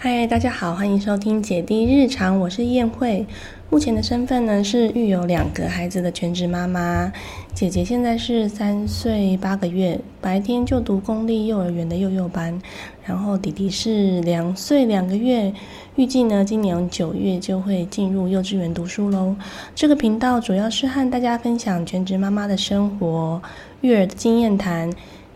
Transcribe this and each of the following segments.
嗨，大家好，欢迎收听姐弟日常，我是燕慧。目前的身份呢是育有两个孩子的全职妈妈。姐姐现在是三岁八个月，白天就读公立幼儿园的幼幼班，然后弟弟是两岁两个月，预计呢今年九月就会进入幼稚园读书喽。这个频道主要是和大家分享全职妈妈的生活、育儿的经验谈。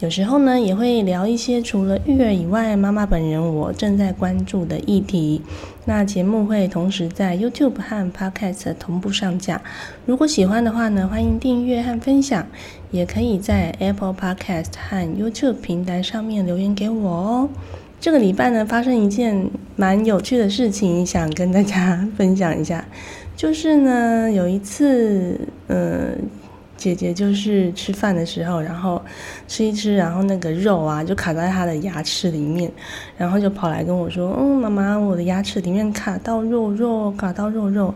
有时候呢，也会聊一些除了育儿以外，妈妈本人我正在关注的议题。那节目会同时在 YouTube 和 Podcast 同步上架。如果喜欢的话呢，欢迎订阅和分享，也可以在 Apple Podcast 和 YouTube 平台上面留言给我哦。这个礼拜呢，发生一件蛮有趣的事情，想跟大家 分享一下。就是呢，有一次，嗯。姐姐就是吃饭的时候，然后吃一吃，然后那个肉啊就卡在她的牙齿里面，然后就跑来跟我说：“嗯，妈妈，我的牙齿里面卡到肉肉，卡到肉肉。”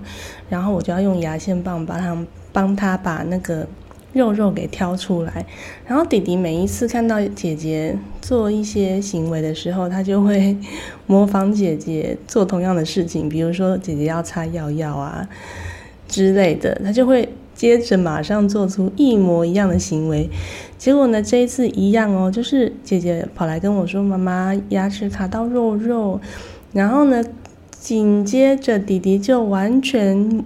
然后我就要用牙线棒把它帮她把那个肉肉给挑出来。然后弟弟每一次看到姐姐做一些行为的时候，他就会模仿姐姐做同样的事情，比如说姐姐要擦药药啊之类的，他就会。接着马上做出一模一样的行为，结果呢，这一次一样哦，就是姐姐跑来跟我说：“妈妈，牙齿卡到肉肉。”然后呢，紧接着弟弟就完全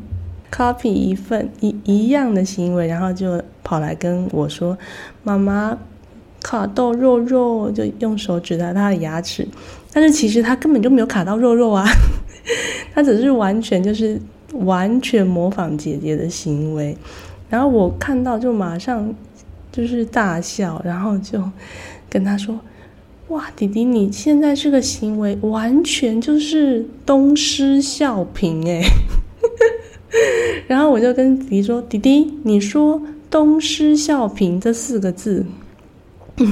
copy 一份一一样的行为，然后就跑来跟我说：“妈妈，卡到肉肉。”就用手指着他的牙齿，但是其实他根本就没有卡到肉肉啊，他只是完全就是。完全模仿姐姐的行为，然后我看到就马上就是大笑，然后就跟他说：“哇，弟弟，你现在这个行为完全就是东施效颦哎！” 然后我就跟弟弟说：“弟弟，你说‘东施效颦’这四个字。”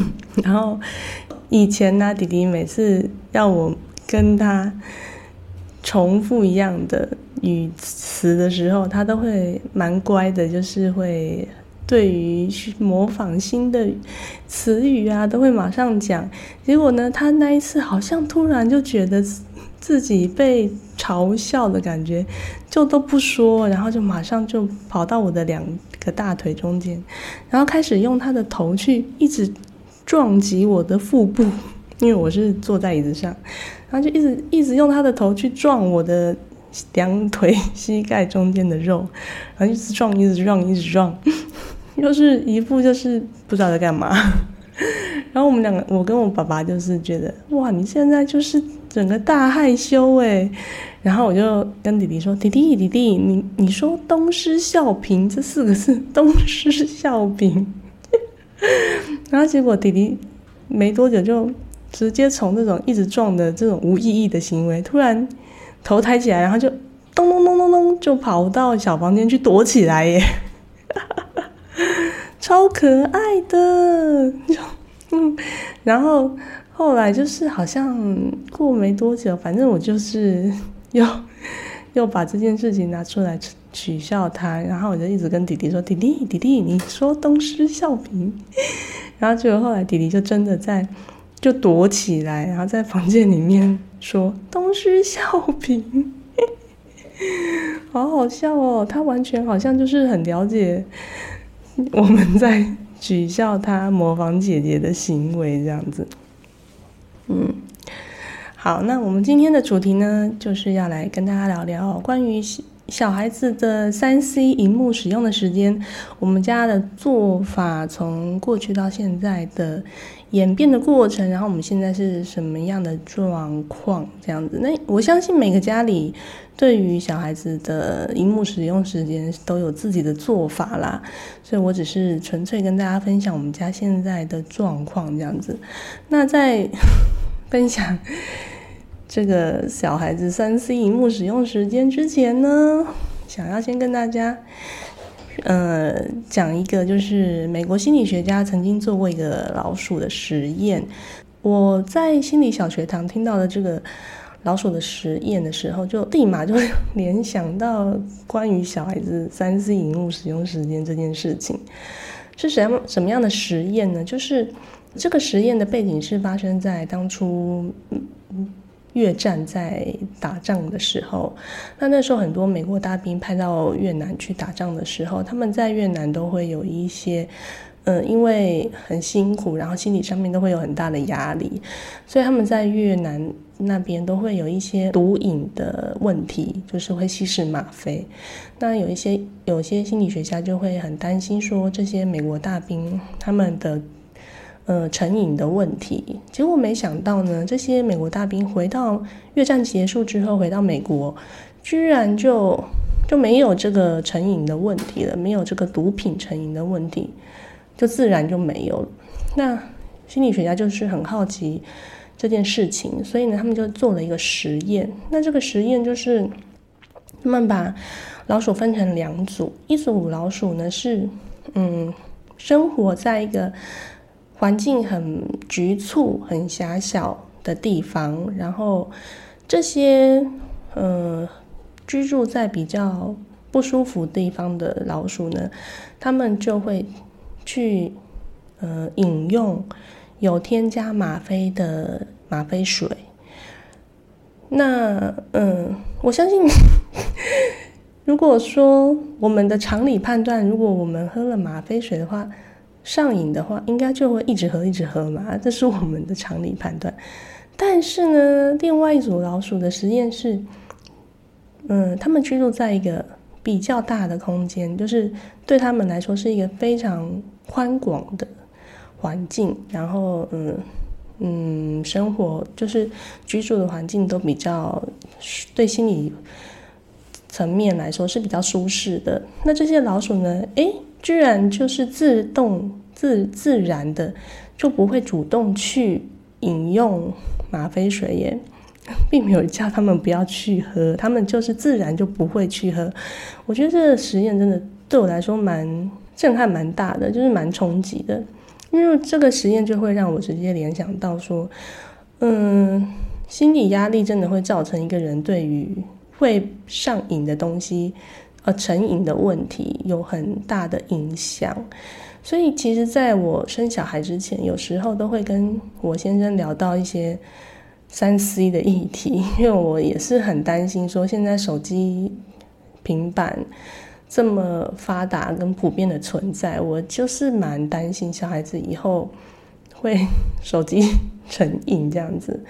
然后以前呢，弟弟每次要我跟他重复一样的。语词的时候，他都会蛮乖的，就是会对于去模仿新的词语啊，都会马上讲。结果呢，他那一次好像突然就觉得自己被嘲笑的感觉，就都不说，然后就马上就跑到我的两个大腿中间，然后开始用他的头去一直撞击我的腹部，因为我是坐在椅子上，然后就一直一直用他的头去撞我的。两腿膝盖中间的肉，然后一直撞，一直撞，一直撞，又是一副就是不知道在干嘛。然后我们两个，我跟我爸爸就是觉得，哇，你现在就是整个大害羞哎。然后我就跟弟弟说，弟弟，弟弟，你你说东施效颦这四个字，东施效颦。然后结果弟弟没多久就直接从这种一直撞的这种无意义的行为，突然。头抬起来，然后就咚咚咚咚咚，就跑到小房间去躲起来耶，超可爱的。就嗯，然后后来就是好像过没多久，反正我就是又又把这件事情拿出来取笑他，然后我就一直跟弟弟说：“弟弟，弟弟，你说东施效颦。”然后结果后来弟弟就真的在就躲起来，然后在房间里面。说东施效颦，好好笑哦！他完全好像就是很了解我们在取笑他模仿姐姐的行为这样子。嗯，好，那我们今天的主题呢，就是要来跟大家聊聊关于小孩子的三 C 荧幕使用的时间，我们家的做法从过去到现在的。演变的过程，然后我们现在是什么样的状况？这样子，那我相信每个家里对于小孩子的荧幕使用时间都有自己的做法啦，所以我只是纯粹跟大家分享我们家现在的状况这样子。那在 分享这个小孩子三 C 荧幕使用时间之前呢，想要先跟大家。呃，讲一个就是美国心理学家曾经做过一个老鼠的实验。我在心理小学堂听到的这个老鼠的实验的时候，就立马就联想到关于小孩子三 C 荧幕使用时间这件事情。是什么什么样的实验呢？就是这个实验的背景是发生在当初。越战在打仗的时候，那那时候很多美国大兵派到越南去打仗的时候，他们在越南都会有一些，嗯，因为很辛苦，然后心理上面都会有很大的压力，所以他们在越南那边都会有一些毒瘾的问题，就是会吸食吗啡。那有一些有些心理学家就会很担心说，这些美国大兵他们的。呃，成瘾的问题，结果没想到呢，这些美国大兵回到越战结束之后，回到美国，居然就就没有这个成瘾的问题了，没有这个毒品成瘾的问题，就自然就没有了。那心理学家就是很好奇这件事情，所以呢，他们就做了一个实验。那这个实验就是他们把老鼠分成两组，一组老鼠呢是嗯，生活在一个。环境很局促、很狭小的地方，然后这些呃居住在比较不舒服地方的老鼠呢，他们就会去呃饮用有添加吗啡的吗啡水。那嗯，我相信，如果说我们的常理判断，如果我们喝了吗啡水的话，上瘾的话，应该就会一直喝，一直喝嘛，这是我们的常理判断。但是呢，另外一组老鼠的实验是，嗯，他们居住在一个比较大的空间，就是对他们来说是一个非常宽广的环境，然后嗯嗯，生活就是居住的环境都比较对心理层面来说是比较舒适的。那这些老鼠呢？诶。居然就是自动自自然的就不会主动去饮用吗啡水耶，并没有叫他们不要去喝，他们就是自然就不会去喝。我觉得这个实验真的对我来说蛮震撼、蛮大的，就是蛮冲击的，因为这个实验就会让我直接联想到说，嗯，心理压力真的会造成一个人对于会上瘾的东西。呃，成瘾的问题有很大的影响，所以其实在我生小孩之前，有时候都会跟我先生聊到一些三 C 的议题，因为我也是很担心说，现在手机、平板这么发达跟普遍的存在，我就是蛮担心小孩子以后会 手机成瘾这样子。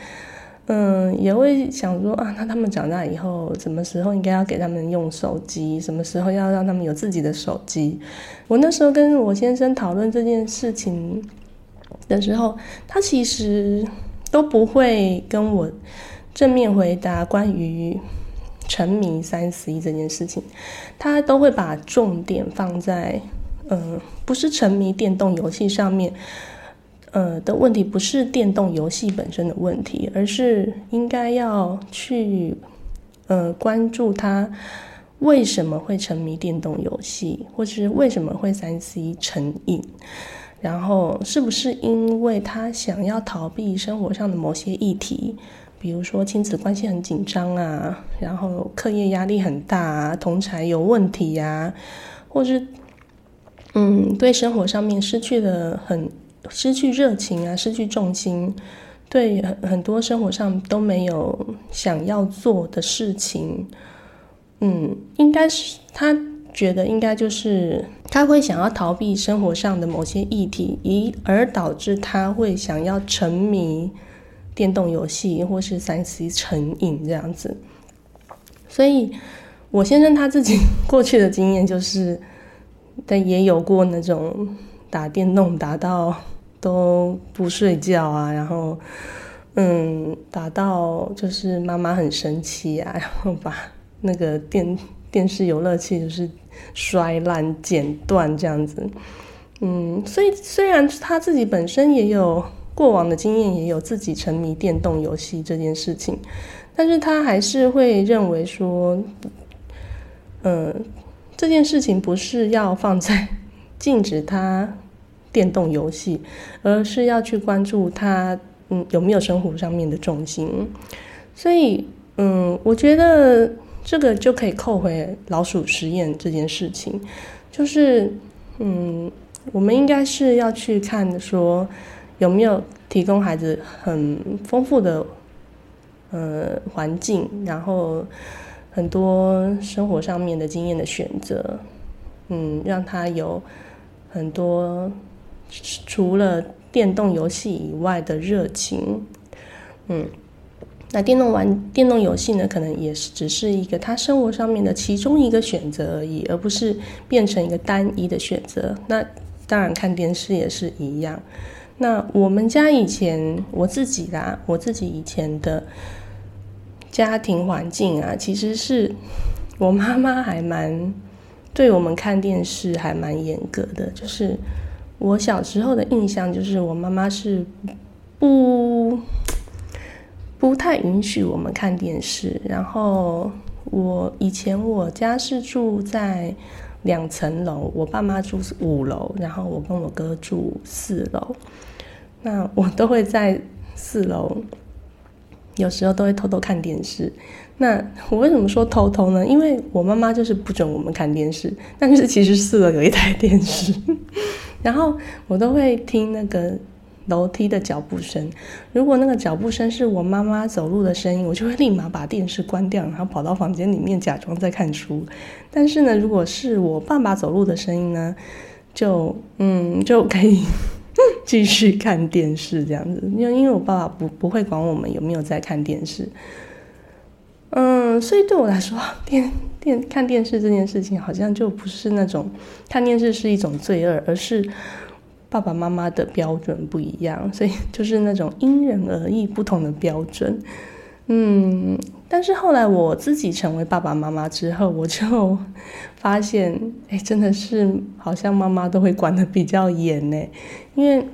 嗯，也会想说啊，那他们长大以后，什么时候应该要给他们用手机？什么时候要让他们有自己的手机？我那时候跟我先生讨论这件事情的时候，他其实都不会跟我正面回答关于沉迷三 C 这件事情，他都会把重点放在嗯，不是沉迷电动游戏上面。呃的问题不是电动游戏本身的问题，而是应该要去呃关注他为什么会沉迷电动游戏，或是为什么会三 C 成瘾，然后是不是因为他想要逃避生活上的某些议题，比如说亲子关系很紧张啊，然后课业压力很大啊，同才有问题呀，或是嗯对生活上面失去了很。失去热情啊，失去重心，对很很多生活上都没有想要做的事情，嗯，应该是他觉得应该就是他会想要逃避生活上的某些议题，以而导致他会想要沉迷电动游戏或是三 C 成瘾这样子。所以，我先生他自己过去的经验就是，但也有过那种打电动打到。都不睡觉啊，然后，嗯，打到就是妈妈很生气啊，然后把那个电电视游乐器就是摔烂、剪断这样子，嗯，所以虽然他自己本身也有过往的经验，也有自己沉迷电动游戏这件事情，但是他还是会认为说，嗯，这件事情不是要放在禁止他。电动游戏，而是要去关注他嗯有没有生活上面的重心，所以嗯，我觉得这个就可以扣回老鼠实验这件事情，就是嗯，我们应该是要去看说有没有提供孩子很丰富的呃环境，然后很多生活上面的经验的选择，嗯，让他有很多除了电动游戏以外的热情，嗯。那电动玩电动游戏呢，可能也是只是一个他生活上面的其中一个选择而已，而不是变成一个单一的选择。那当然看电视也是一样。那我们家以前我自己啦，我自己以前的家庭环境啊，其实是我妈妈还蛮对我们看电视还蛮严格的。就是我小时候的印象，就是我妈妈是不。不太允许我们看电视。然后我以前我家是住在两层楼，我爸妈住五楼，然后我跟我哥住四楼。那我都会在四楼，有时候都会偷偷看电视。那我为什么说偷偷呢？因为我妈妈就是不准我们看电视，但是其实四楼有一台电视，然后我都会听那个。楼梯的脚步声，如果那个脚步声是我妈妈走路的声音，我就会立马把电视关掉，然后跑到房间里面假装在看书。但是呢，如果是我爸爸走路的声音呢，就嗯就可以 继续看电视这样子。因为因为我爸爸不不会管我们有没有在看电视，嗯，所以对我来说，电电看电视这件事情好像就不是那种看电视是一种罪恶，而是。爸爸妈妈的标准不一样，所以就是那种因人而异不同的标准。嗯，但是后来我自己成为爸爸妈妈之后，我就发现，哎，真的是好像妈妈都会管的比较严呢。因为，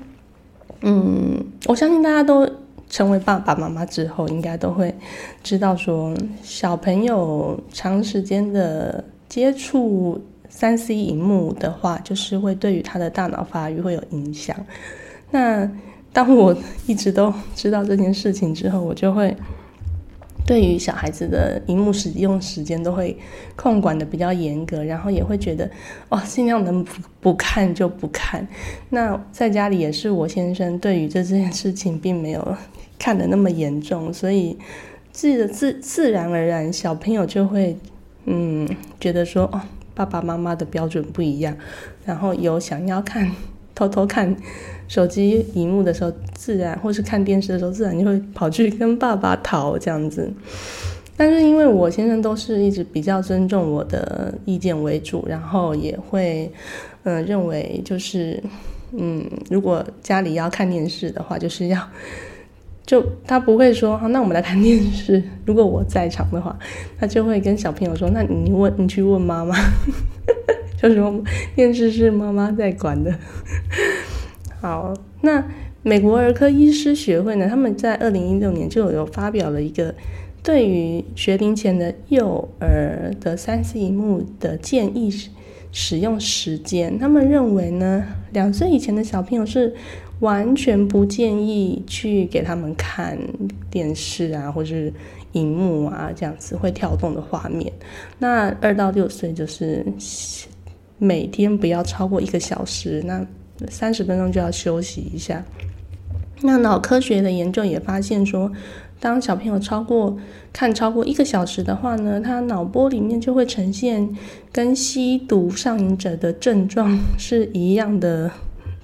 嗯，我相信大家都成为爸爸妈妈之后，应该都会知道说，小朋友长时间的接触。三 C 荧幕的话，就是会对于他的大脑发育会有影响。那当我一直都知道这件事情之后，我就会对于小孩子的荧幕使用时间都会控管的比较严格，然后也会觉得哦，尽量能不不看就不看。那在家里也是，我先生对于这件事情并没有看的那么严重，所以自自自然而然，小朋友就会嗯觉得说哦。爸爸妈妈的标准不一样，然后有想要看、偷偷看手机荧幕的时候，自然或是看电视的时候，自然就会跑去跟爸爸讨这样子。但是因为我先生都是一直比较尊重我的意见为主，然后也会嗯认为就是嗯，如果家里要看电视的话，就是要。就他不会说，好，那我们来看电视。如果我在场的话，他就会跟小朋友说，那你问，你去问妈妈，就说电视是妈妈在管的。好，那美国儿科医师学会呢，他们在二零一六年就有发表了一个对于学龄前的幼儿的三 C 荧幕的建议使用时间。他们认为呢，两岁以前的小朋友是。完全不建议去给他们看电视啊，或是荧幕啊，这样子会跳动的画面。那二到六岁就是每天不要超过一个小时，那三十分钟就要休息一下。那脑科学的研究也发现说，当小朋友超过看超过一个小时的话呢，他脑波里面就会呈现跟吸毒上瘾者的症状是一样的。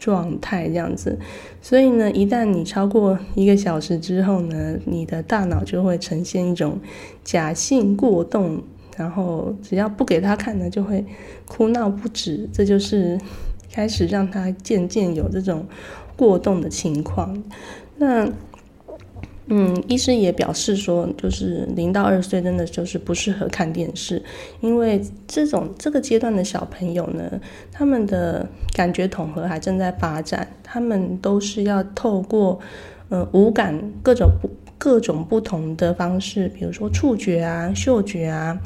状态这样子，所以呢，一旦你超过一个小时之后呢，你的大脑就会呈现一种假性过动，然后只要不给他看呢，就会哭闹不止，这就是开始让他渐渐有这种过动的情况。那。嗯，医生也表示说，就是零到二岁真的就是不适合看电视，因为这种这个阶段的小朋友呢，他们的感觉统合还正在发展，他们都是要透过呃五感各种不各种不同的方式，比如说触觉啊、嗅觉啊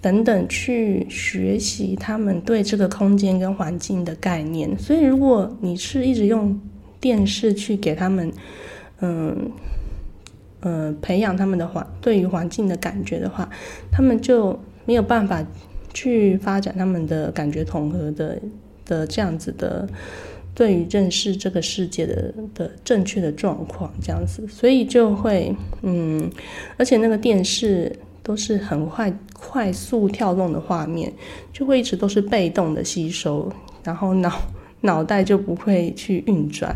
等等，去学习他们对这个空间跟环境的概念。所以，如果你是一直用电视去给他们，嗯。呃，培养他们的环对于环境的感觉的话，他们就没有办法去发展他们的感觉统合的的这样子的对于认识这个世界的的正确的状况这样子，所以就会嗯，而且那个电视都是很快快速跳动的画面，就会一直都是被动的吸收，然后脑脑袋就不会去运转，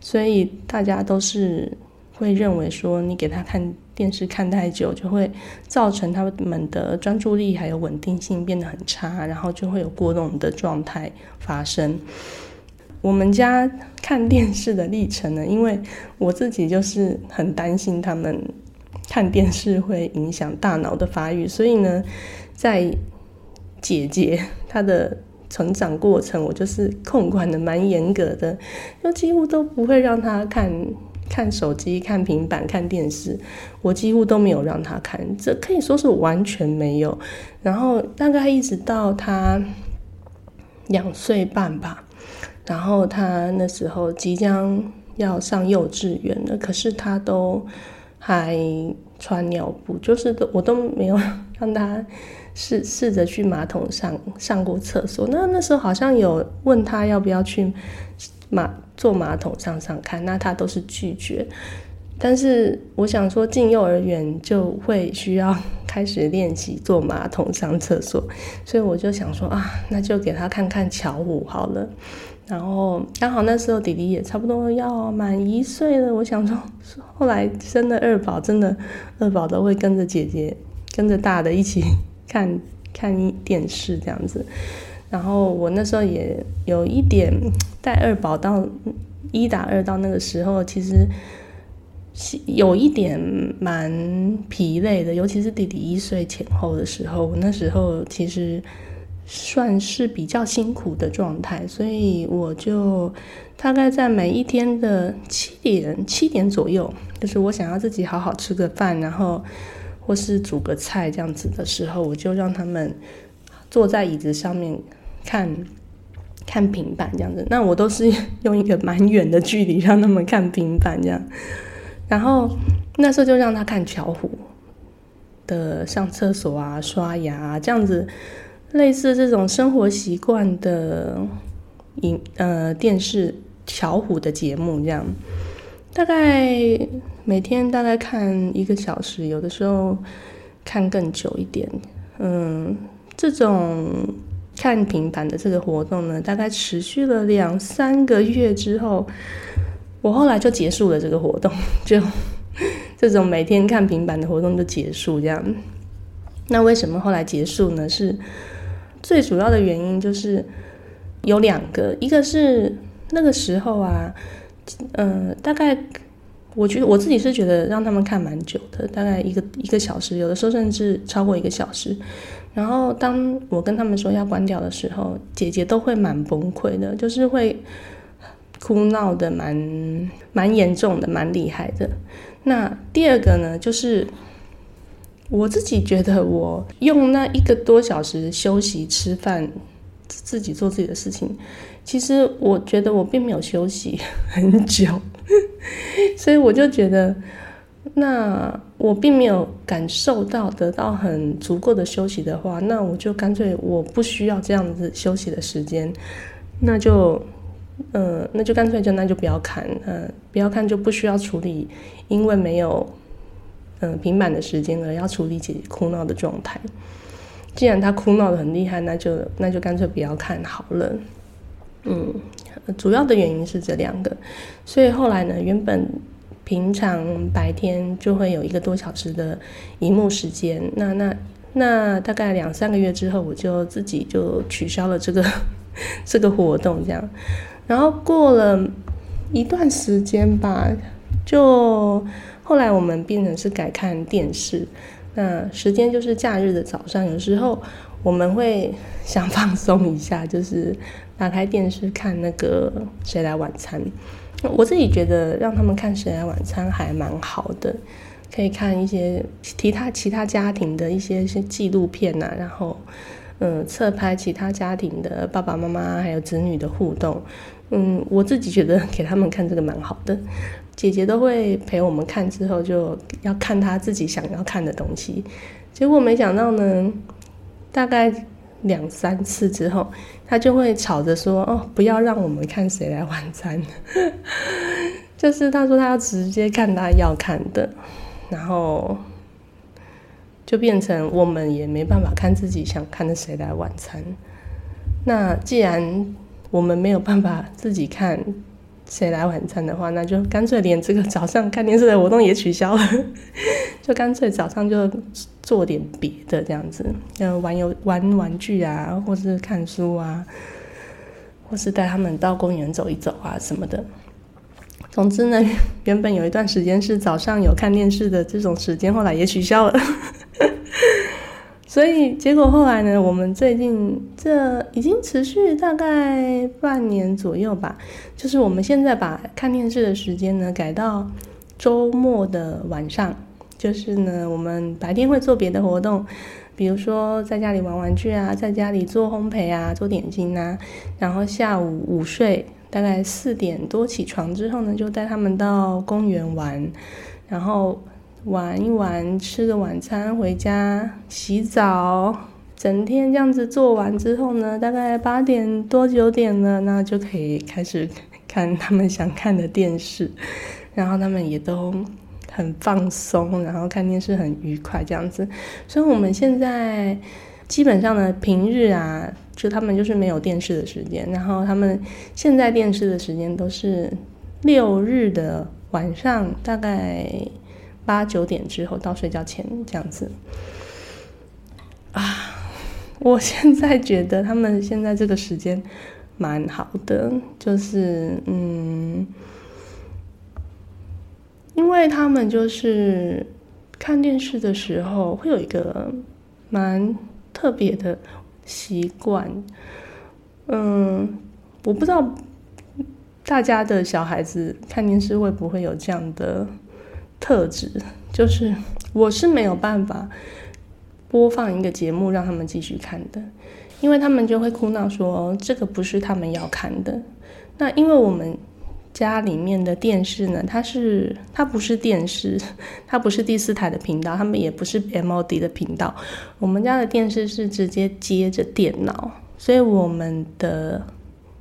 所以大家都是会认为说，你给他看电视看太久，就会造成他们的专注力还有稳定性变得很差，然后就会有过动的状态发生。我们家看电视的历程呢，因为我自己就是很担心他们看电视会影响大脑的发育，所以呢，在姐姐她的成长过程，我就是控管的蛮严格的，就几乎都不会让她看看手机、看平板、看电视，我几乎都没有让她看，这可以说是完全没有。然后大概一直到她两岁半吧。然后他那时候即将要上幼稚园了，可是他都还穿尿布，就是都我都没有让他试试着去马桶上上过厕所。那那时候好像有问他要不要去马坐马桶上上看，那他都是拒绝。但是我想说进幼儿园就会需要开始练习坐马桶上厕所，所以我就想说啊，那就给他看看巧虎好了。然后刚好那时候弟弟也差不多要满一岁了，我想说，后来生了二宝，真的二宝都会跟着姐姐，跟着大的一起看看电视这样子。然后我那时候也有一点带二宝到一打二到那个时候，其实有一点蛮疲累的，尤其是弟弟一岁前后的时候，我那时候其实。算是比较辛苦的状态，所以我就大概在每一天的七点七点左右，就是我想要自己好好吃个饭，然后或是煮个菜这样子的时候，我就让他们坐在椅子上面看看平板这样子。那我都是用一个蛮远的距离让他们看平板这样，然后那时候就让他看巧虎的上厕所啊、刷牙啊这样子。类似这种生活习惯的影呃电视巧虎的节目，这样大概每天大概看一个小时，有的时候看更久一点。嗯，这种看平板的这个活动呢，大概持续了两三个月之后，我后来就结束了这个活动，就这种每天看平板的活动就结束这样。那为什么后来结束呢？是最主要的原因就是有两个，一个是那个时候啊，嗯，大概我觉得我自己是觉得让他们看蛮久的，大概一个一个小时，有的时候甚至超过一个小时。然后当我跟他们说要关掉的时候，姐姐都会蛮崩溃的，就是会哭闹的蛮蛮严重的，蛮厉害的。那第二个呢，就是。我自己觉得，我用那一个多小时休息、吃饭、自己做自己的事情，其实我觉得我并没有休息很久，所以我就觉得，那我并没有感受到得到很足够的休息的话，那我就干脆我不需要这样子休息的时间，那就，嗯，那就干脆就那就不要看，嗯，不要看就不需要处理，因为没有。嗯，平板的时间呢，要处理姐姐哭闹的状态。既然她哭闹的很厉害，那就那就干脆不要看好了。嗯，主要的原因是这两个。所以后来呢，原本平常白天就会有一个多小时的荧幕时间，那那那大概两三个月之后，我就自己就取消了这个 这个活动，这样。然后过了一段时间吧，就。后来我们变成是改看电视，那时间就是假日的早上，有时候我们会想放松一下，就是打开电视看那个《谁来晚餐》。我自己觉得让他们看《谁来晚餐》还蛮好的，可以看一些其他其他家庭的一些些纪录片呐，然后嗯侧拍其他家庭的爸爸妈妈还有子女的互动。嗯，我自己觉得给他们看这个蛮好的。姐姐都会陪我们看，之后就要看她自己想要看的东西。结果没想到呢，大概两三次之后，他就会吵着说：“哦，不要让我们看谁来晚餐。”就是他说他要直接看他要看的，然后就变成我们也没办法看自己想看的谁来晚餐。那既然我们没有办法自己看谁来晚餐的话，那就干脆连这个早上看电视的活动也取消了，就干脆早上就做点别的这样子，玩游玩玩具啊，或是看书啊，或是带他们到公园走一走啊什么的。总之呢，原本有一段时间是早上有看电视的这种时间，后来也取消了。所以结果后来呢，我们最近这已经持续大概半年左右吧。就是我们现在把看电视的时间呢改到周末的晚上。就是呢，我们白天会做别的活动，比如说在家里玩玩具啊，在家里做烘焙啊，做点心啊。然后下午午睡，大概四点多起床之后呢，就带他们到公园玩，然后。玩一玩，吃个晚餐，回家洗澡，整天这样子做完之后呢，大概八点多九点了，那就可以开始看他们想看的电视，然后他们也都很放松，然后看电视很愉快这样子。所以我们现在基本上呢，平日啊，就他们就是没有电视的时间，然后他们现在电视的时间都是六日的晚上，大概。八九点之后到睡觉前这样子啊，我现在觉得他们现在这个时间蛮好的，就是嗯，因为他们就是看电视的时候会有一个蛮特别的习惯，嗯，我不知道大家的小孩子看电视会不会有这样的。特质就是，我是没有办法播放一个节目让他们继续看的，因为他们就会哭闹说这个不是他们要看的。那因为我们家里面的电视呢，它是它不是电视，它不是第四台的频道，他们也不是 MOD 的频道。我们家的电视是直接接着电脑，所以我们的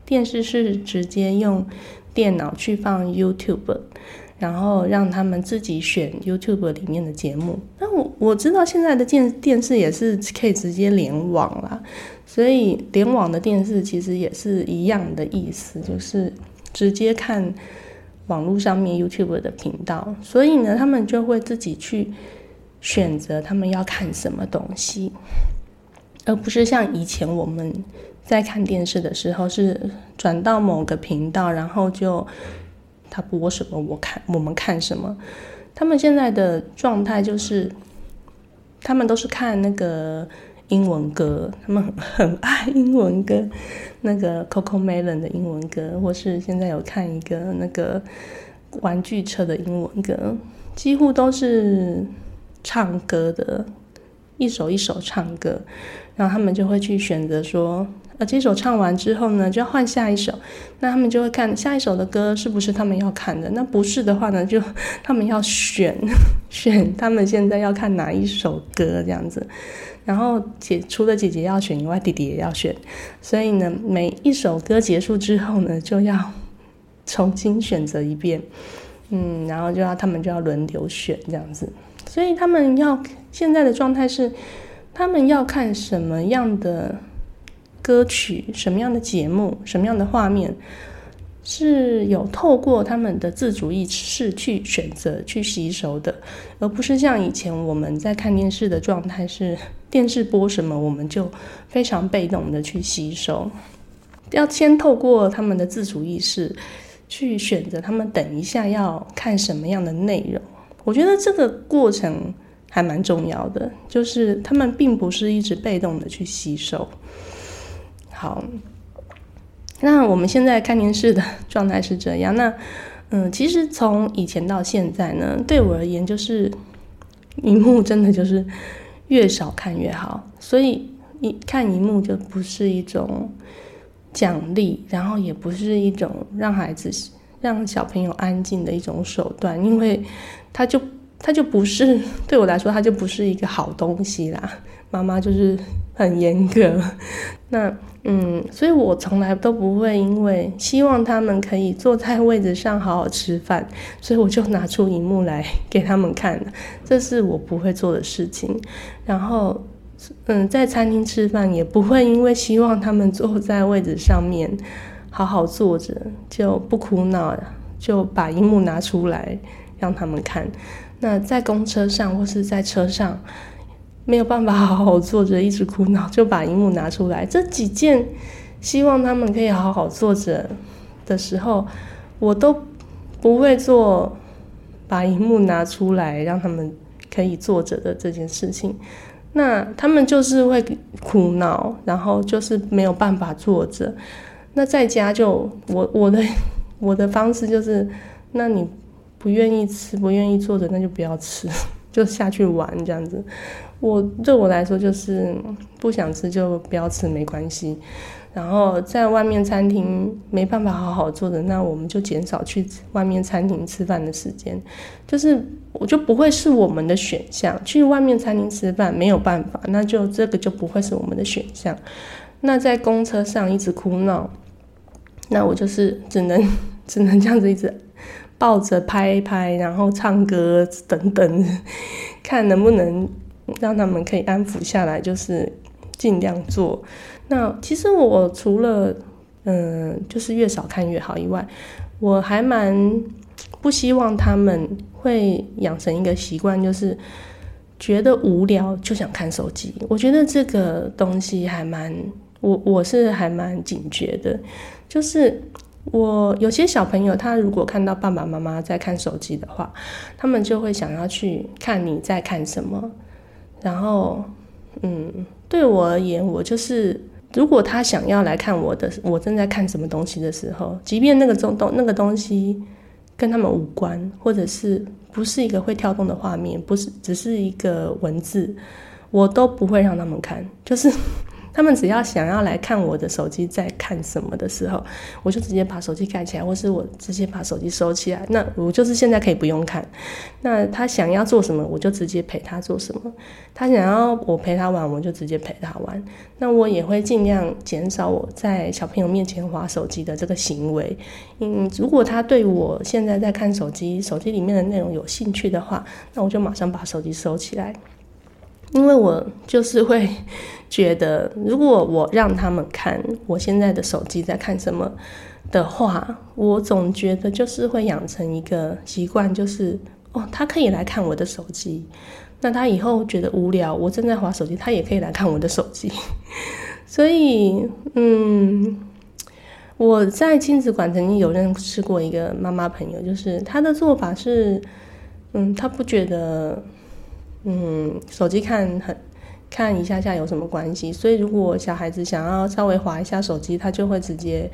电视是直接用电脑去放 YouTube。然后让他们自己选 YouTube 里面的节目。那我我知道现在的电电视也是可以直接联网啦，所以联网的电视其实也是一样的意思，就是直接看网络上面 YouTube 的频道。所以呢，他们就会自己去选择他们要看什么东西，而不是像以前我们在看电视的时候是转到某个频道，然后就。他播什么，我看我们看什么。他们现在的状态就是，他们都是看那个英文歌，他们很爱英文歌，那个 Coco Melon 的英文歌，或是现在有看一个那个玩具车的英文歌，几乎都是唱歌的，一首一首唱歌，然后他们就会去选择说。呃，这首唱完之后呢，就要换下一首。那他们就会看下一首的歌是不是他们要看的。那不是的话呢，就 他们要选 选他们现在要看哪一首歌这样子。然后姐除了姐姐要选以外，弟弟也要选。所以呢，每一首歌结束之后呢，就要 重新选择一遍。嗯，然后就要他们就要轮流选这样子。所以他们要现在的状态是，他们要看什么样的。歌曲什么样的节目，什么样的画面，是有透过他们的自主意识去选择、去吸收的，而不是像以前我们在看电视的状态，是电视播什么我们就非常被动的去吸收。要先透过他们的自主意识去选择他们等一下要看什么样的内容。我觉得这个过程还蛮重要的，就是他们并不是一直被动的去吸收。好，那我们现在看电视的状态是这样。那嗯，其实从以前到现在呢，对我而言就是荧幕真的就是越少看越好。所以一看荧幕就不是一种奖励，然后也不是一种让孩子让小朋友安静的一种手段，因为它就它就不是对我来说，它就不是一个好东西啦。妈妈就是很严格。那嗯，所以我从来都不会因为希望他们可以坐在位置上好好吃饭，所以我就拿出荧幕来给他们看，这是我不会做的事情。然后。嗯，在餐厅吃饭也不会因为希望他们坐在位置上面 好好坐着就不哭闹，就把荧幕拿出来让他们看。那在公车上或是在车上没有办法好好坐着，一直哭闹，就把荧幕拿出来。这几件希望他们可以好好坐着的时候，我都不会做把荧幕拿出来让他们可以坐着的这件事情。那他们就是会苦恼，然后就是没有办法坐着。那在家就我我的 我的方式就是，那你不愿意吃，不愿意坐着，那就不要吃，就下去玩这样子。我对我来说就是不想吃就不要吃，没关系。然后在外面餐厅没办法好好坐着，那我们就减少去外面餐厅吃饭的时间。就是我就不会是我们的选项，去外面餐厅吃饭没有办法，那就这个就不会是我们的选项。那在公车上一直哭闹，那我就是只能 只能这样子一直抱着拍一拍，然后唱歌等等，看能不能让他们可以安抚下来，就是尽量做。那其实我除了嗯，就是越少看越好以外，我还蛮不希望他们会养成一个习惯，就是觉得无聊就想看手机。我觉得这个东西还蛮，我我是还蛮警觉的。就是我有些小朋友，他如果看到爸爸妈妈在看手机的话，他们就会想要去看你在看什么。然后，嗯，对我而言，我就是。如果他想要来看我的，我正在看什么东西的时候，即便那个东东那个东西跟他们无关，或者是不是一个会跳动的画面，不是只是一个文字，我都不会让他们看，就是。他们只要想要来看我的手机在看什么的时候，我就直接把手机盖起来，或是我直接把手机收起来。那我就是现在可以不用看。那他想要做什么，我就直接陪他做什么。他想要我陪他玩，我就直接陪他玩。那我也会尽量减少我在小朋友面前划手机的这个行为。嗯，如果他对我现在在看手机，手机里面的内容有兴趣的话，那我就马上把手机收起来。因为我就是会觉得，如果我让他们看我现在的手机在看什么的话，我总觉得就是会养成一个习惯，就是哦，他可以来看我的手机，那他以后觉得无聊，我正在划手机，他也可以来看我的手机。所以，嗯，我在亲子馆曾经有认识过一个妈妈朋友，就是她的做法是，嗯，她不觉得。嗯，手机看很看一下下有什么关系？所以如果小孩子想要稍微滑一下手机，他就会直接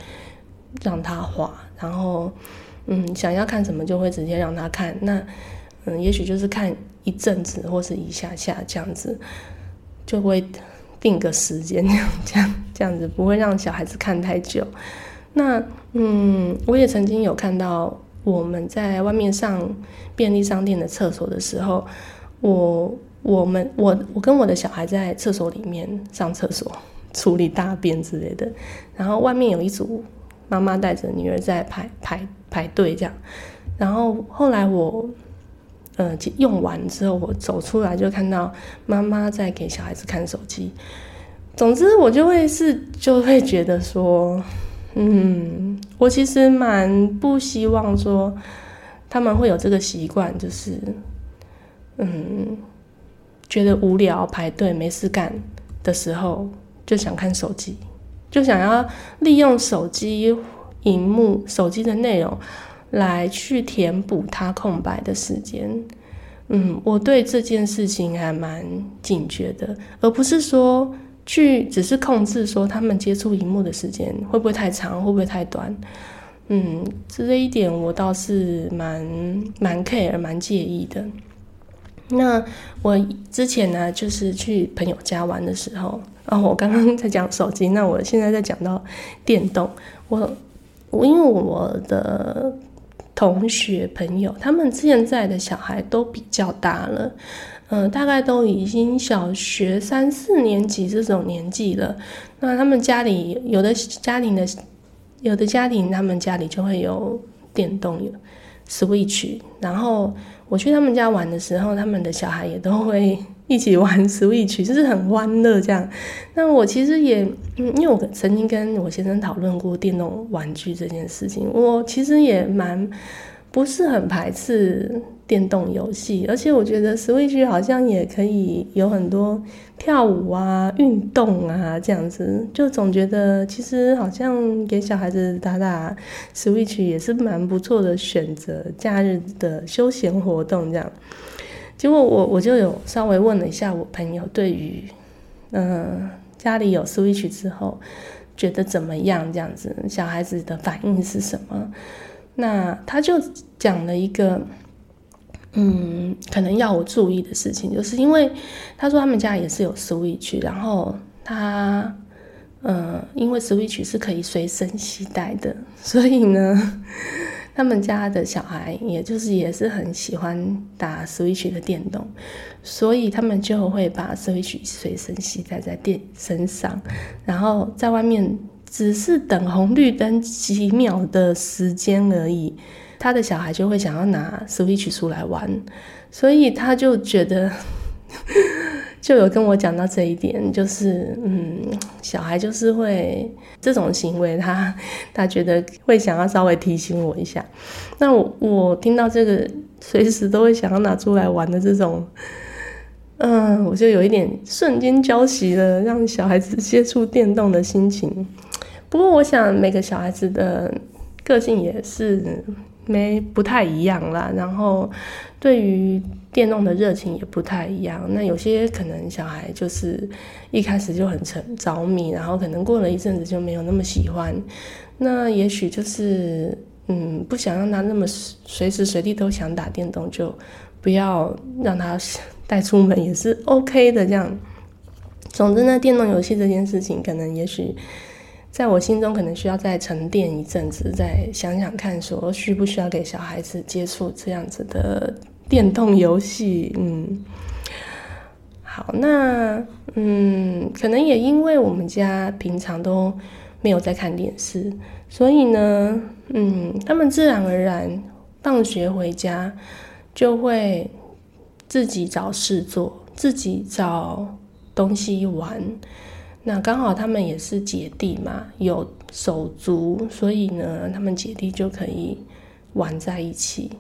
让他滑。然后，嗯，想要看什么就会直接让他看。那，嗯，也许就是看一阵子或是一下下这样子，就会定个时间这样这样这样子，不会让小孩子看太久。那，嗯，我也曾经有看到我们在外面上便利商店的厕所的时候。我我们我我跟我的小孩在厕所里面上厕所处理大便之类的，然后外面有一组妈妈带着女儿在排排排队这样，然后后来我呃用完之后我走出来就看到妈妈在给小孩子看手机，总之我就会是就会觉得说，嗯，我其实蛮不希望说他们会有这个习惯，就是。嗯，觉得无聊排队没事干的时候，就想看手机，就想要利用手机荧幕、手机的内容来去填补它空白的时间。嗯，我对这件事情还蛮警觉的，而不是说去只是控制说他们接触荧幕的时间会不会太长，会不会太短。嗯，这一点我倒是蛮蛮 care、蛮介意的。那我之前呢，就是去朋友家玩的时候，然后我刚刚在讲手机，那我现在在讲到电动。我我因为我的同学朋友，他们现在的小孩都比较大了，嗯，大概都已经小学三四年级这种年纪了。那他们家里有的家庭的，有的家庭他们家里就会有电动 Switch，然后我去他们家玩的时候，他们的小孩也都会。一起玩 Switch 就是很欢乐这样。那我其实也，因为我曾经跟我先生讨论过电动玩具这件事情，我其实也蛮不是很排斥电动游戏，而且我觉得 Switch 好像也可以有很多跳舞啊、运动啊这样子，就总觉得其实好像给小孩子打打 Switch 也是蛮不错的选择，假日的休闲活动这样。结果我我就有稍微问了一下我朋友，对于嗯家里有 Switch 之后觉得怎么样？这样子小孩子的反应是什么？那他就讲了一个嗯可能要我注意的事情，就是因为他说他们家也是有 Switch，然后他嗯因为 Switch 是可以随身携带的，所以呢。他们家的小孩，也就是也是很喜欢打 Switch 的电动，所以他们就会把 Switch 随身携带在电身上，然后在外面只是等红绿灯几秒的时间而已，他的小孩就会想要拿 Switch 出来玩，所以他就觉得。就有跟我讲到这一点，就是嗯，小孩就是会这种行为，他他觉得会想要稍微提醒我一下。那我我听到这个随时都会想要拿出来玩的这种，嗯，我就有一点瞬间浇熄了让小孩子接触电动的心情。不过我想每个小孩子的个性也是没不太一样啦，然后对于。电动的热情也不太一样，那有些可能小孩就是一开始就很沉着迷，然后可能过了一阵子就没有那么喜欢。那也许就是嗯，不想让他那么随时随地都想打电动，就不要让他带出门也是 OK 的。这样，总之呢，电动游戏这件事情，可能也许在我心中可能需要再沉淀一阵子，再想想看，说需不需要给小孩子接触这样子的。电动游戏，嗯，好，那嗯，可能也因为我们家平常都没有在看电视，所以呢，嗯，他们自然而然放学回家就会自己找事做，自己找东西玩。那刚好他们也是姐弟嘛，有手足，所以呢，他们姐弟就可以玩在一起。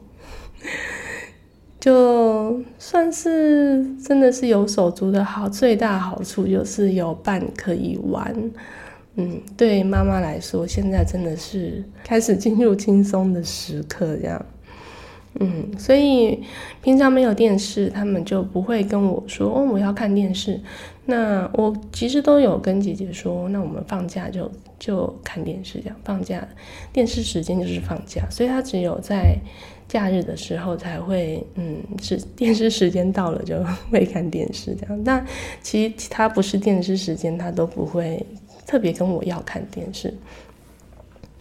就算是真的是有手足的好，最大好处就是有伴可以玩。嗯，对妈妈来说，现在真的是开始进入轻松的时刻，这样。嗯，所以平常没有电视，他们就不会跟我说哦，我要看电视。那我其实都有跟姐姐说，那我们放假就就看电视，这样放假电视时间就是放假，所以他只有在。假日的时候才会，嗯，是电视时间到了就 会看电视这样。那其实他不是电视时间，他都不会特别跟我要看电视。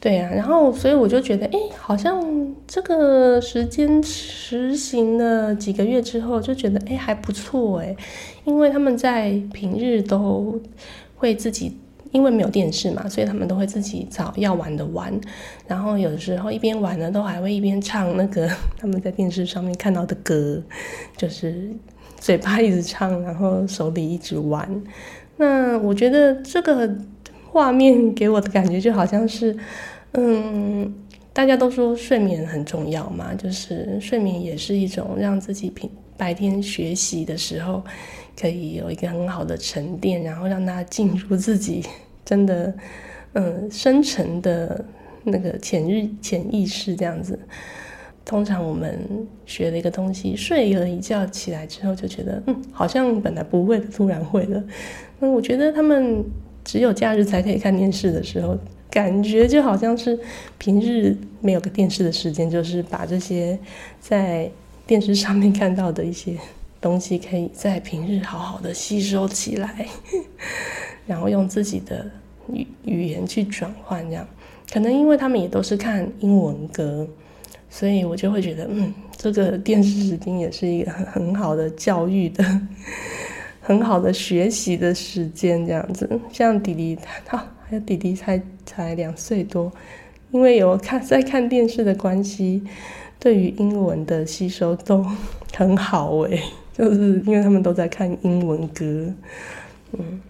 对呀，然后所以我就觉得，哎，好像这个时间实行了几个月之后，就觉得哎还不错哎，因为他们在平日都会自己。因为没有电视嘛，所以他们都会自己找要玩的玩，然后有的时候一边玩呢，都还会一边唱那个他们在电视上面看到的歌，就是嘴巴一直唱，然后手里一直玩。那我觉得这个画面给我的感觉就好像是，嗯，大家都说睡眠很重要嘛，就是睡眠也是一种让自己平白天学习的时候。可以有一个很好的沉淀，然后让他进入自己真的 嗯深沉的那个潜日潜意识这样子。通常我们学了一个东西，睡了一觉起来之后，就觉得嗯好像本来不会的，突然会了。那我觉得他们只有假日才可以看电视的时候，感觉就好像是平日没有个电视的时间，就是把这些在电视上面看到的一些。东西可以在平日好好的吸收起来，然后用自己的语语言去转换，这样可能因为他们也都是看英文歌，所以我就会觉得，嗯，这个电视时间也是一个很很好的教育的、很好的学习的时间，这样子。像弟弟他，还有弟弟才才两岁多，因为有看在看电视的关系，对于英文的吸收都 很好诶，就是因为他们都在看英文歌，嗯。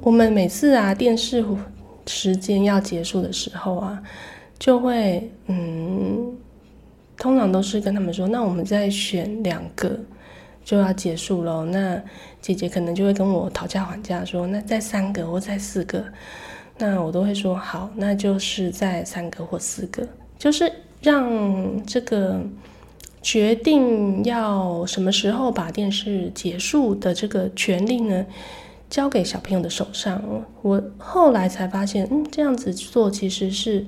我们每次啊，电视时间要结束的时候啊。就会，嗯，通常都是跟他们说，那我们再选两个就要结束喽。那姐姐可能就会跟我讨价还价，说那再三个或再四个，那我都会说好，那就是再三个或四个，就是让这个决定要什么时候把电视结束的这个权利呢，交给小朋友的手上。我后来才发现，嗯，这样子做其实是。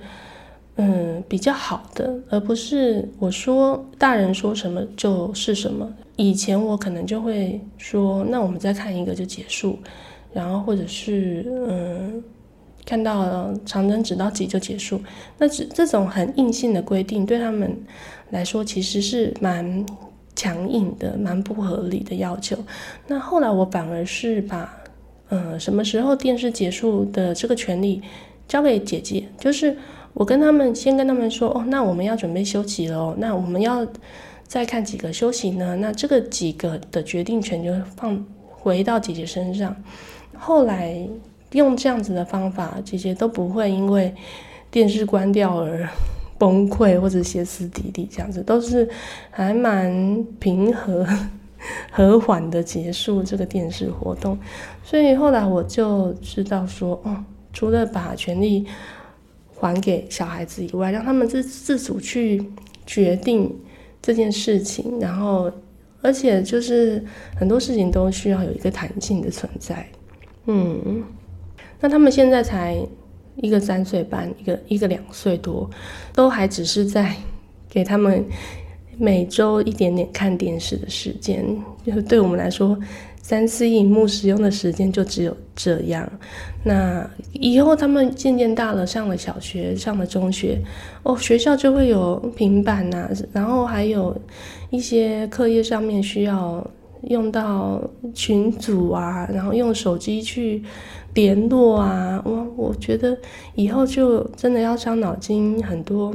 嗯，比较好的，而不是我说大人说什么就是什么。以前我可能就会说，那我们再看一个就结束，然后或者是嗯，看到长针指到几就结束。那这这种很硬性的规定，对他们来说其实是蛮强硬的，蛮不合理的要求。那后来我反而是把嗯什么时候电视结束的这个权利交给姐姐，就是。我跟他们先跟他们说哦，那我们要准备休息了。那我们要再看几个休息呢？那这个几个的决定权就放回到姐姐身上。后来用这样子的方法，姐姐都不会因为电视关掉而崩溃或者歇斯底里，这样子都是还蛮平和 和缓的结束这个电视活动。所以后来我就知道说，哦，除了把权力。还给小孩子以外，让他们自自主去决定这件事情，然后，而且就是很多事情都需要有一个弹性的存在。嗯，那他们现在才一个三岁半，一个一个两岁多，都还只是在给他们每周一点点看电视的时间，就是对我们来说。三次荧幕使用的时间就只有这样，那以后他们渐渐大了，上了小学，上了中学，哦，学校就会有平板呐，然后还有一些课业上面需要用到群组啊，然后用手机去联络啊，我我觉得以后就真的要伤脑筋很多，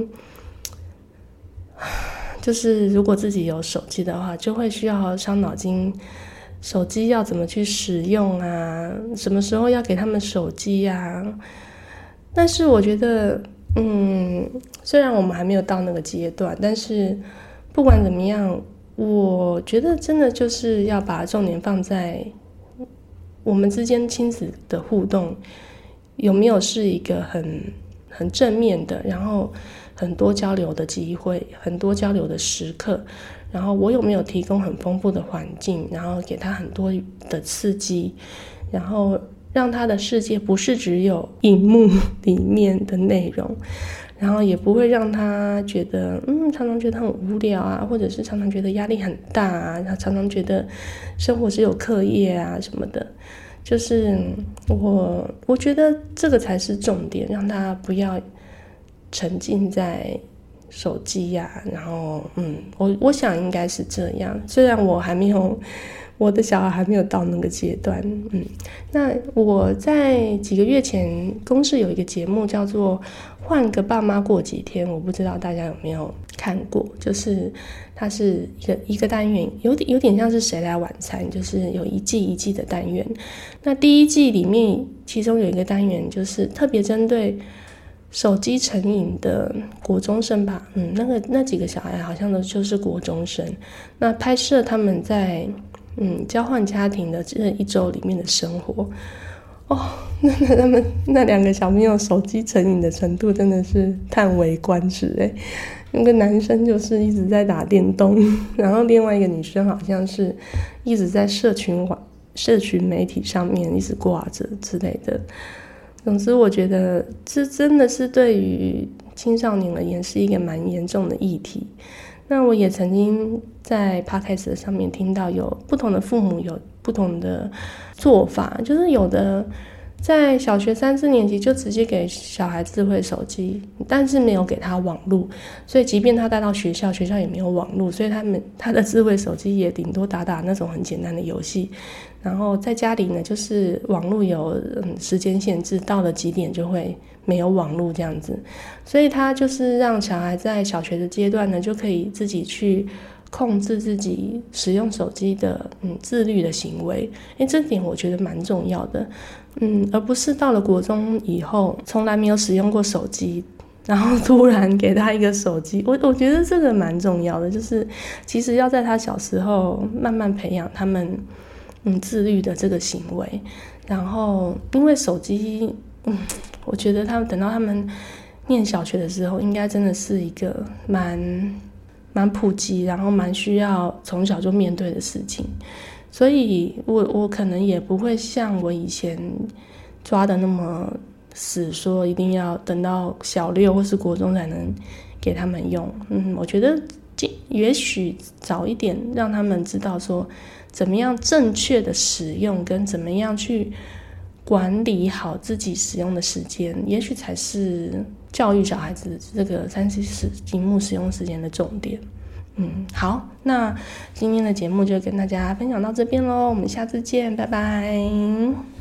就是如果自己有手机的话，就会需要伤脑筋。手机要怎么去使用啊？什么时候要给他们手机呀？但是我觉得，嗯，虽然我们还没有到那个阶段，但是不管怎么样，我觉得真的就是要把重点放在我们之间亲子的互动有没有是一个很很正面的，然后很多交流的机会，很多交流的时刻。然后我有没有提供很丰富的环境，然后给他很多的刺激，然后让他的世界不是只有荧幕里面的内容，然后也不会让他觉得嗯常常觉得很无聊啊，或者是常常觉得压力很大啊，他常常觉得生活只有课业啊什么的，就是我我觉得这个才是重点，让他不要沉浸在。手机呀，然后嗯，我我想应该是这样。虽然我还没有，我的小孩还没有到那个阶段，嗯。那我在几个月前，公司有一个节目叫做《换个爸妈过几天》，我不知道大家有没有看过。就是它是一个一个单元，有点有点像是谁来晚餐，就是有一季一季的单元。那第一季里面，其中有一个单元就是特别针对。手机成瘾的国中生吧，嗯，那个那几个小孩好像都就是国中生。那拍摄他们在嗯交换家庭的这一周里面的生活，哦，那那他们那两个小朋友手机成瘾的程度真的是叹为观止诶。那个男生就是一直在打电动，然后另外一个女生好像是一直在社群网、社群媒体上面一直挂着之类的。总之，我觉得这真的是对于青少年而言是一个蛮严重的议题。那我也曾经在 podcast 上面听到有不同的父母有不同的做法，就是有的在小学三四年级就直接给小孩智慧手机，但是没有给他网络，所以即便他带到学校，学校也没有网络，所以他们他的智慧手机也顶多打打那种很简单的游戏。然后在家里呢，就是网络有嗯时间限制，到了几点就会没有网络这样子，所以他就是让小孩在小学的阶段呢，就可以自己去。控制自己使用手机的嗯自律的行为，诶，这点我觉得蛮重要的，嗯，而不是到了国中以后从来没有使用过手机，然后突然给他一个手机，我我觉得这个蛮重要的，就是其实要在他小时候慢慢培养他们嗯自律的这个行为，然后因为手机，嗯，我觉得他们等到他们念小学的时候，应该真的是一个蛮。蛮普及，然后蛮需要从小就面对的事情，所以我我可能也不会像我以前抓的那么死，说一定要等到小六或是国中才能给他们用。嗯，我觉得也许早一点让他们知道说怎么样正确的使用，跟怎么样去管理好自己使用的时间，也许才是。教育小孩子这个三 C 使屏幕使用时间的重点，嗯，好，那今天的节目就跟大家分享到这边喽，我们下次见，拜拜。